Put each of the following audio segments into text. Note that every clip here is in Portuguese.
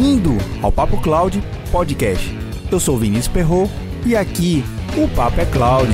Bem-vindo ao Papo Cloud Podcast. Eu sou Vinícius Perro e aqui o Papo é Cloud.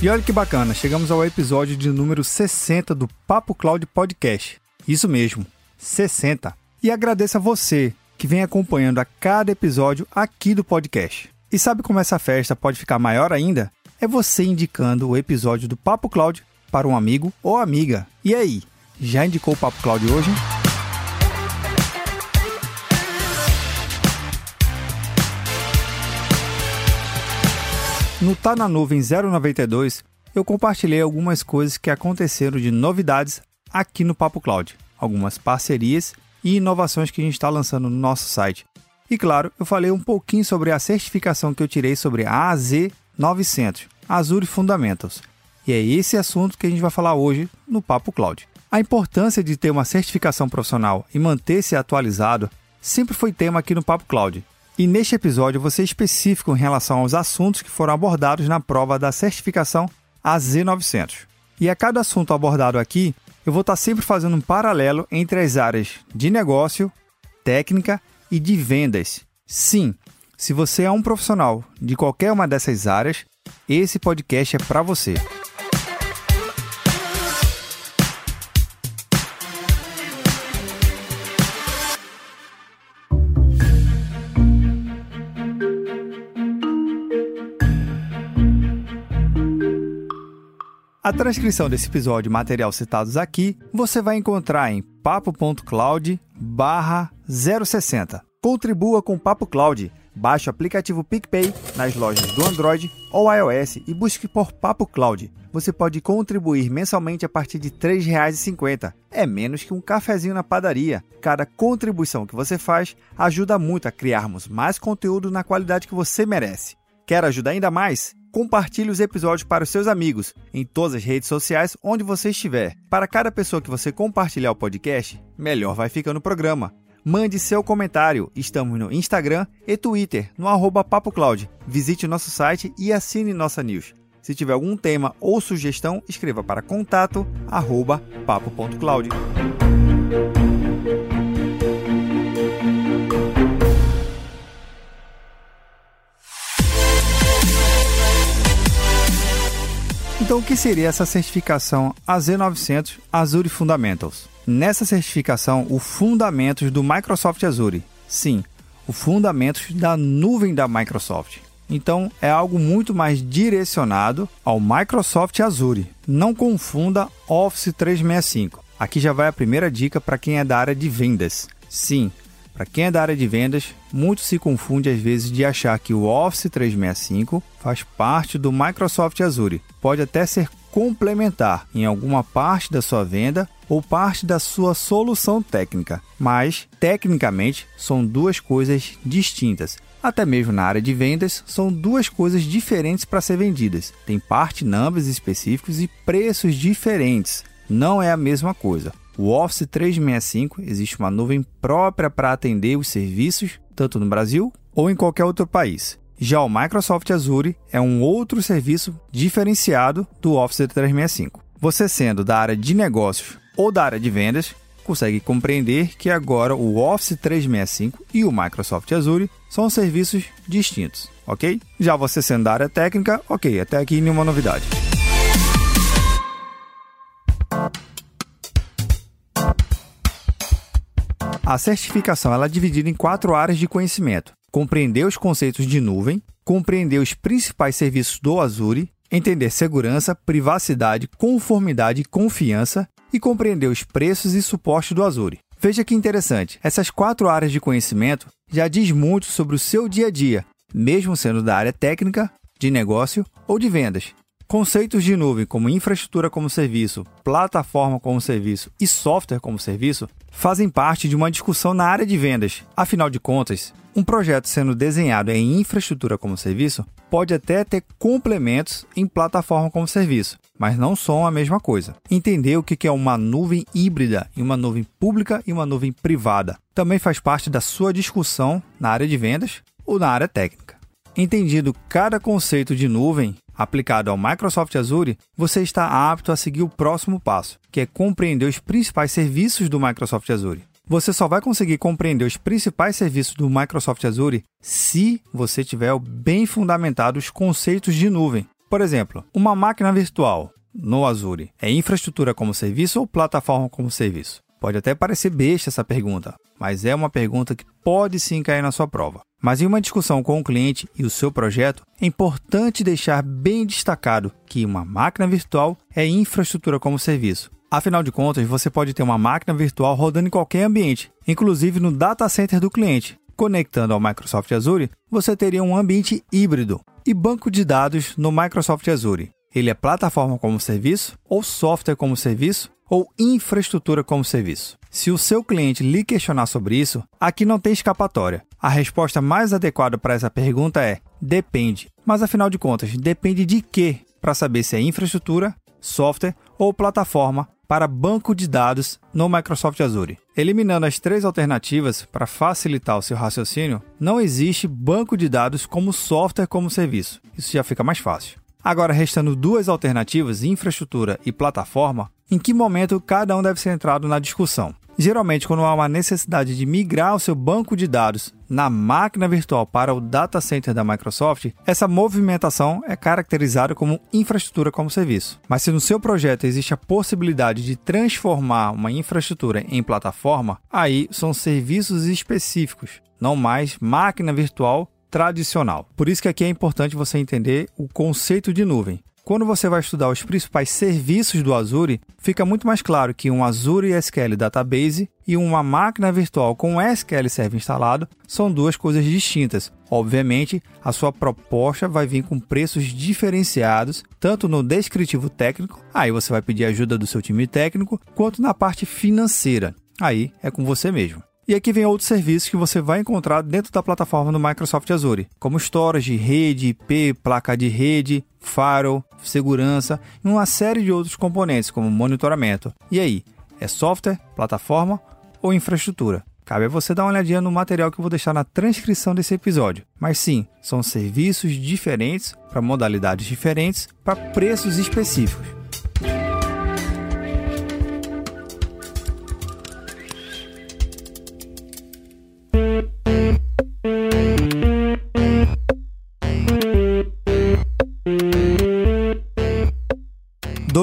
E olha que bacana, chegamos ao episódio de número 60 do Papo Cloud Podcast. Isso mesmo, 60. E agradeço a você que vem acompanhando a cada episódio aqui do podcast. E sabe como essa festa pode ficar maior ainda? É você indicando o episódio do Papo Cloud para um amigo ou amiga. E aí, já indicou o Papo Cloud hoje? No Tá na Nuvem 092, eu compartilhei algumas coisas que aconteceram de novidades aqui no Papo Cloud, algumas parcerias e inovações que a gente está lançando no nosso site. E claro, eu falei um pouquinho sobre a certificação que eu tirei sobre a AZ900, Azure Fundamentals. E é esse assunto que a gente vai falar hoje no Papo Cloud. A importância de ter uma certificação profissional e manter-se atualizado sempre foi tema aqui no Papo Cloud. E neste episódio ser específico em relação aos assuntos que foram abordados na prova da certificação AZ900. E a cada assunto abordado aqui, eu vou estar sempre fazendo um paralelo entre as áreas de negócio, técnica e de vendas. Sim, se você é um profissional de qualquer uma dessas áreas, esse podcast é para você. A transcrição desse episódio e material citados aqui você vai encontrar em papo.cloud 060. Contribua com o Papo Cloud. Baixe o aplicativo PicPay nas lojas do Android ou iOS e busque por Papo Cloud. Você pode contribuir mensalmente a partir de R$ 3,50. É menos que um cafezinho na padaria. Cada contribuição que você faz ajuda muito a criarmos mais conteúdo na qualidade que você merece. Quer ajudar ainda mais? Compartilhe os episódios para os seus amigos em todas as redes sociais onde você estiver. Para cada pessoa que você compartilhar o podcast, melhor vai ficando o programa. Mande seu comentário. Estamos no Instagram e Twitter, no arroba PapoCloud. Visite nosso site e assine nossa news. Se tiver algum tema ou sugestão, escreva para contato papo.cloud. Então, o que seria essa certificação AZ900 Azure Fundamentals? Nessa certificação, o Fundamentos do Microsoft Azure. Sim, o Fundamentos da nuvem da Microsoft. Então, é algo muito mais direcionado ao Microsoft Azure. Não confunda Office 365. Aqui já vai a primeira dica para quem é da área de vendas. Sim, para quem é da área de vendas, muito se confunde às vezes de achar que o Office 365 faz parte do Microsoft Azure. Pode até ser complementar em alguma parte da sua venda ou parte da sua solução técnica, mas tecnicamente são duas coisas distintas. Até mesmo na área de vendas, são duas coisas diferentes para ser vendidas. Tem parte numbers específicos e preços diferentes. Não é a mesma coisa. O Office 365 existe uma nuvem própria para atender os serviços, tanto no Brasil ou em qualquer outro país. Já o Microsoft Azure é um outro serviço diferenciado do Office 365. Você sendo da área de negócios ou da área de vendas, consegue compreender que agora o Office 365 e o Microsoft Azure são serviços distintos, ok? Já você sendo da área técnica, ok, até aqui nenhuma novidade. A certificação ela é dividida em quatro áreas de conhecimento: compreender os conceitos de nuvem, compreender os principais serviços do Azure, entender segurança, privacidade, conformidade e confiança e compreender os preços e suporte do Azure. Veja que interessante, essas quatro áreas de conhecimento já diz muito sobre o seu dia a dia, mesmo sendo da área técnica, de negócio ou de vendas. Conceitos de nuvem como infraestrutura como serviço, plataforma como serviço e software como serviço fazem parte de uma discussão na área de vendas. Afinal de contas, um projeto sendo desenhado em infraestrutura como serviço pode até ter complementos em plataforma como serviço, mas não são a mesma coisa. Entender o que é uma nuvem híbrida e uma nuvem pública e uma nuvem privada também faz parte da sua discussão na área de vendas ou na área técnica. Entendido cada conceito de nuvem aplicado ao Microsoft Azure, você está apto a seguir o próximo passo, que é compreender os principais serviços do Microsoft Azure. Você só vai conseguir compreender os principais serviços do Microsoft Azure se você tiver bem fundamentado os conceitos de nuvem. Por exemplo, uma máquina virtual no Azure é infraestrutura como serviço ou plataforma como serviço? Pode até parecer besta essa pergunta, mas é uma pergunta que pode sim cair na sua prova. Mas em uma discussão com o cliente e o seu projeto, é importante deixar bem destacado que uma máquina virtual é infraestrutura como serviço Afinal de contas, você pode ter uma máquina virtual rodando em qualquer ambiente, inclusive no data center do cliente. Conectando ao Microsoft Azure, você teria um ambiente híbrido e banco de dados no Microsoft Azure. Ele é plataforma como serviço, ou software como serviço, ou infraestrutura como serviço. Se o seu cliente lhe questionar sobre isso, aqui não tem escapatória. A resposta mais adequada para essa pergunta é: depende. Mas afinal de contas, depende de quê? Para saber se é infraestrutura, software ou plataforma para banco de dados no Microsoft Azure. Eliminando as três alternativas para facilitar o seu raciocínio, não existe banco de dados como software como serviço. Isso já fica mais fácil. Agora, restando duas alternativas, infraestrutura e plataforma, em que momento cada um deve ser entrado na discussão? Geralmente, quando há uma necessidade de migrar o seu banco de dados na máquina virtual para o data center da Microsoft, essa movimentação é caracterizada como infraestrutura como serviço. Mas se no seu projeto existe a possibilidade de transformar uma infraestrutura em plataforma, aí são serviços específicos, não mais máquina virtual tradicional. Por isso que aqui é importante você entender o conceito de nuvem. Quando você vai estudar os principais serviços do Azure, fica muito mais claro que um Azure SQL Database e uma máquina virtual com SQL Server instalado são duas coisas distintas. Obviamente, a sua proposta vai vir com preços diferenciados, tanto no descritivo técnico, aí você vai pedir ajuda do seu time técnico, quanto na parte financeira. Aí é com você mesmo. E aqui vem outros serviços que você vai encontrar dentro da plataforma do Microsoft Azure, como storage, rede, IP, placa de rede, firewall, segurança e uma série de outros componentes, como monitoramento. E aí, é software, plataforma ou infraestrutura? Cabe a você dar uma olhadinha no material que eu vou deixar na transcrição desse episódio. Mas sim, são serviços diferentes, para modalidades diferentes, para preços específicos.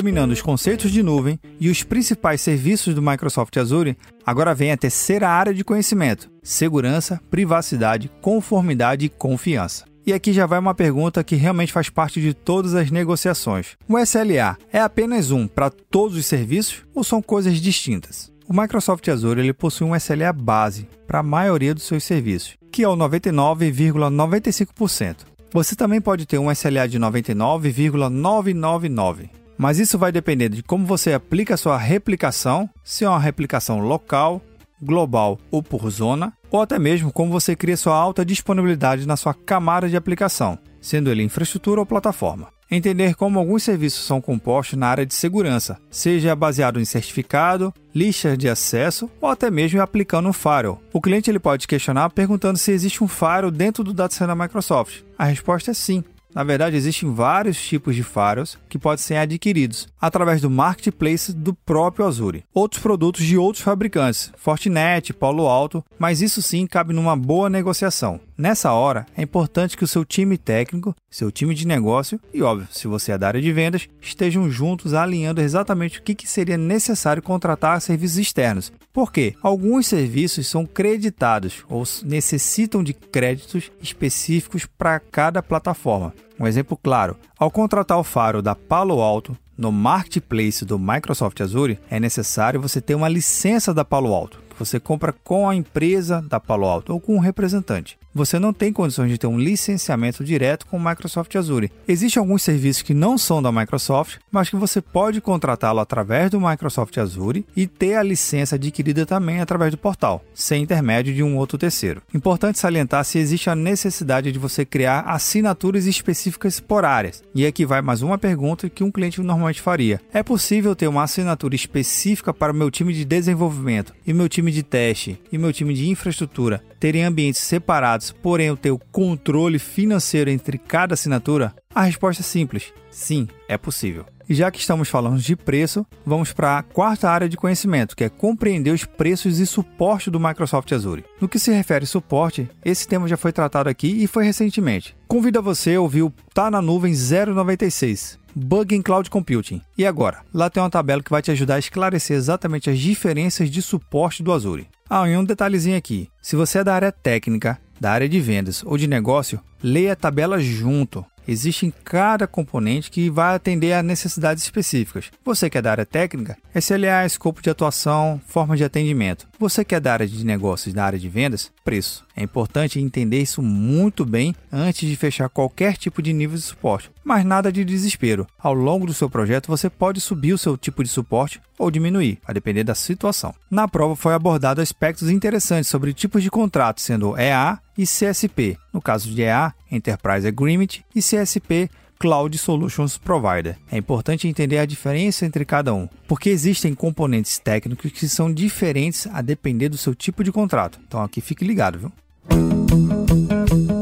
Dominando os conceitos de nuvem e os principais serviços do Microsoft Azure, agora vem a terceira área de conhecimento: segurança, privacidade, conformidade e confiança. E aqui já vai uma pergunta que realmente faz parte de todas as negociações. O SLA é apenas um para todos os serviços ou são coisas distintas? O Microsoft Azure ele possui um SLA base para a maioria dos seus serviços, que é o 99,95%. Você também pode ter um SLA de 99,999, mas isso vai depender de como você aplica a sua replicação, se é uma replicação local, global ou por zona, ou até mesmo como você cria sua alta disponibilidade na sua camada de aplicação, sendo ele infraestrutura ou plataforma. Entender como alguns serviços são compostos na área de segurança, seja baseado em certificado, lista de acesso ou até mesmo aplicando um firewall. O cliente ele pode questionar perguntando se existe um firewall dentro do data center da Microsoft. A resposta é sim. Na verdade, existem vários tipos de firewalls que podem ser adquiridos através do marketplace do próprio Azure. Outros produtos de outros fabricantes, Fortinet, Palo Alto, mas isso sim cabe numa boa negociação. Nessa hora, é importante que o seu time técnico, seu time de negócio e, óbvio, se você é da área de vendas, estejam juntos alinhando exatamente o que, seria necessário contratar serviços externos. Porque alguns serviços são creditados ou necessitam de créditos específicos para cada plataforma. Um exemplo claro: ao contratar o faro da Palo Alto no marketplace do Microsoft Azure, é necessário você ter uma licença da Palo Alto que você compra com a empresa da Palo Alto ou com um representante. Você não tem condições de ter um licenciamento direto com o Microsoft Azure. Existem alguns serviços que não são da Microsoft, mas que você pode contratá-lo através do Microsoft Azure e ter a licença adquirida também através do portal, sem intermédio de um outro terceiro. Importante salientar se existe a necessidade de você criar assinaturas específicas por áreas. E aqui vai mais uma pergunta que um cliente normalmente faria: é possível ter uma assinatura específica para o meu time de desenvolvimento e meu time de teste e meu time de infraestrutura terem ambientes separados, porém o teu controle financeiro entre cada assinatura? A resposta é simples: sim, é possível. E já que estamos falando de preço, vamos para a quarta área de conhecimento, que é compreender os preços e suporte do Microsoft Azure. No que se refere ao suporte, esse tema já foi tratado aqui e foi recentemente. Convido a você a ouvir o Tá na Nuvem 096. Bug em Cloud Computing. E agora? Lá tem uma tabela que vai te ajudar a esclarecer exatamente as diferenças de suporte do Azure. Ah, e um detalhezinho aqui. Se você é da área técnica, da área de vendas ou de negócio, leia a tabela junto existe em cada componente que vai atender a necessidades específicas. Você que é da área técnica, SLA, escopo de atuação, forma de atendimento. Você que é da área de negócios, da área de vendas, preço. É importante entender isso muito bem antes de fechar qualquer tipo de nível de suporte. Mas nada de desespero. Ao longo do seu projeto, você pode subir o seu tipo de suporte ou diminuir, a depender da situação. Na prova foi abordado aspectos interessantes sobre tipos de contrato, sendo EA e CSP. No caso de EA, Enterprise Agreement, e CSP, Cloud Solutions Provider. É importante entender a diferença entre cada um, porque existem componentes técnicos que são diferentes a depender do seu tipo de contrato. Então aqui fique ligado, viu?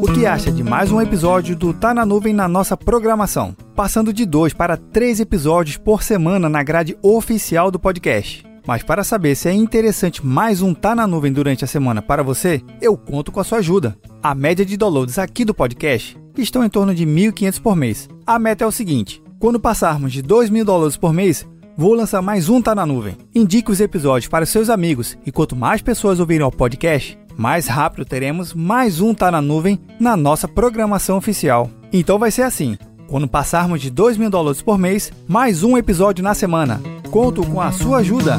O que acha de mais um episódio do Tá na Nuvem na nossa programação? Passando de dois para três episódios por semana na grade oficial do podcast. Mas para saber se é interessante mais um Tá na Nuvem durante a semana para você, eu conto com a sua ajuda. A média de downloads aqui do podcast estão em torno de 1.500 por mês. A meta é o seguinte: quando passarmos de 2.000 downloads por mês, vou lançar mais um Tá na Nuvem. Indique os episódios para seus amigos e quanto mais pessoas ouvirem o podcast, mais rápido teremos mais um Tá na Nuvem na nossa programação oficial. Então vai ser assim: quando passarmos de 2 mil dólares por mês, mais um episódio na semana. Conto com a sua ajuda!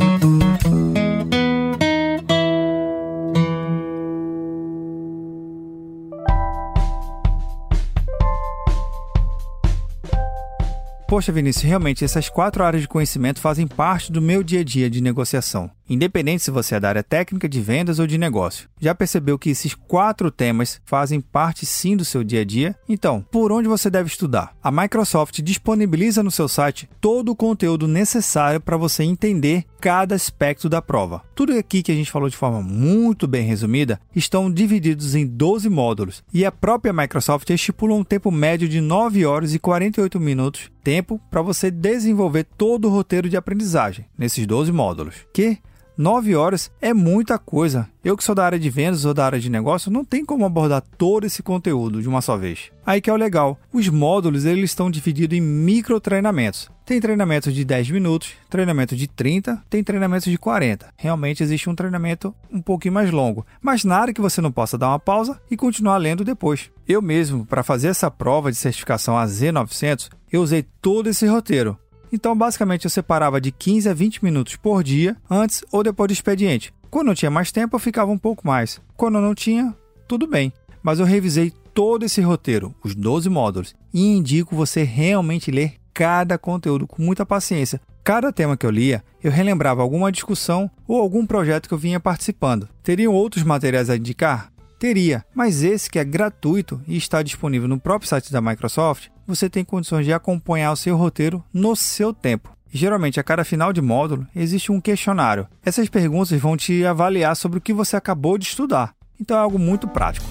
Poxa, Vinícius, realmente essas quatro áreas de conhecimento fazem parte do meu dia a dia de negociação independente se você é da área técnica, de vendas ou de negócio. Já percebeu que esses quatro temas fazem parte sim do seu dia a dia? Então, por onde você deve estudar? A Microsoft disponibiliza no seu site todo o conteúdo necessário para você entender cada aspecto da prova. Tudo aqui que a gente falou de forma muito bem resumida estão divididos em 12 módulos e a própria Microsoft estipula um tempo médio de 9 horas e 48 minutos tempo para você desenvolver todo o roteiro de aprendizagem nesses 12 módulos, que 9 horas é muita coisa. Eu que sou da área de vendas ou da área de negócio, não tem como abordar todo esse conteúdo de uma só vez. Aí que é o legal. Os módulos eles estão divididos em micro treinamentos. Tem treinamento de 10 minutos, treinamento de 30, tem treinamento de 40. Realmente existe um treinamento um pouquinho mais longo, mas nada que você não possa dar uma pausa e continuar lendo depois. Eu mesmo, para fazer essa prova de certificação AZ900, eu usei todo esse roteiro. Então, basicamente, eu separava de 15 a 20 minutos por dia, antes ou depois do expediente. Quando eu tinha mais tempo, eu ficava um pouco mais. Quando eu não tinha, tudo bem. Mas eu revisei todo esse roteiro, os 12 módulos, e indico você realmente ler cada conteúdo com muita paciência. Cada tema que eu lia, eu relembrava alguma discussão ou algum projeto que eu vinha participando. Teriam outros materiais a indicar? Teria, mas esse que é gratuito e está disponível no próprio site da Microsoft, você tem condições de acompanhar o seu roteiro no seu tempo. Geralmente, a cada final de módulo, existe um questionário. Essas perguntas vão te avaliar sobre o que você acabou de estudar. Então é algo muito prático.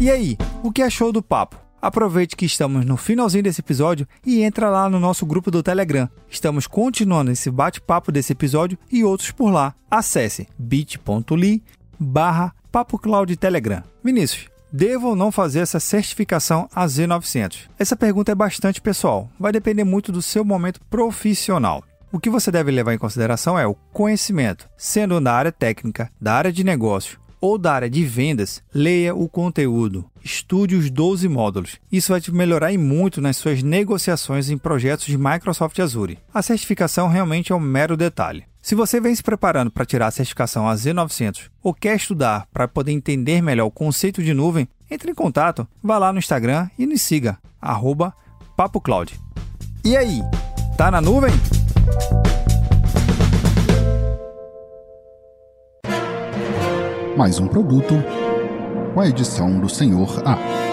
E aí, o que achou do papo? Aproveite que estamos no finalzinho desse episódio e entra lá no nosso grupo do Telegram. Estamos continuando esse bate-papo desse episódio e outros por lá. Acesse bit.ly barra Papo Cloud Telegram. Vinícius, devo ou não fazer essa certificação AZ900? Essa pergunta é bastante pessoal, vai depender muito do seu momento profissional. O que você deve levar em consideração é o conhecimento, sendo da área técnica, da área de negócio ou da área de vendas, leia o conteúdo. Estude os 12 módulos. Isso vai te melhorar e muito nas suas negociações em projetos de Microsoft Azure. A certificação realmente é um mero detalhe. Se você vem se preparando para tirar a certificação AZ900 ou quer estudar para poder entender melhor o conceito de nuvem, entre em contato, vá lá no Instagram e nos siga, arroba PapoCloud. E aí, tá na nuvem? mais um produto com a edição do Senhor A.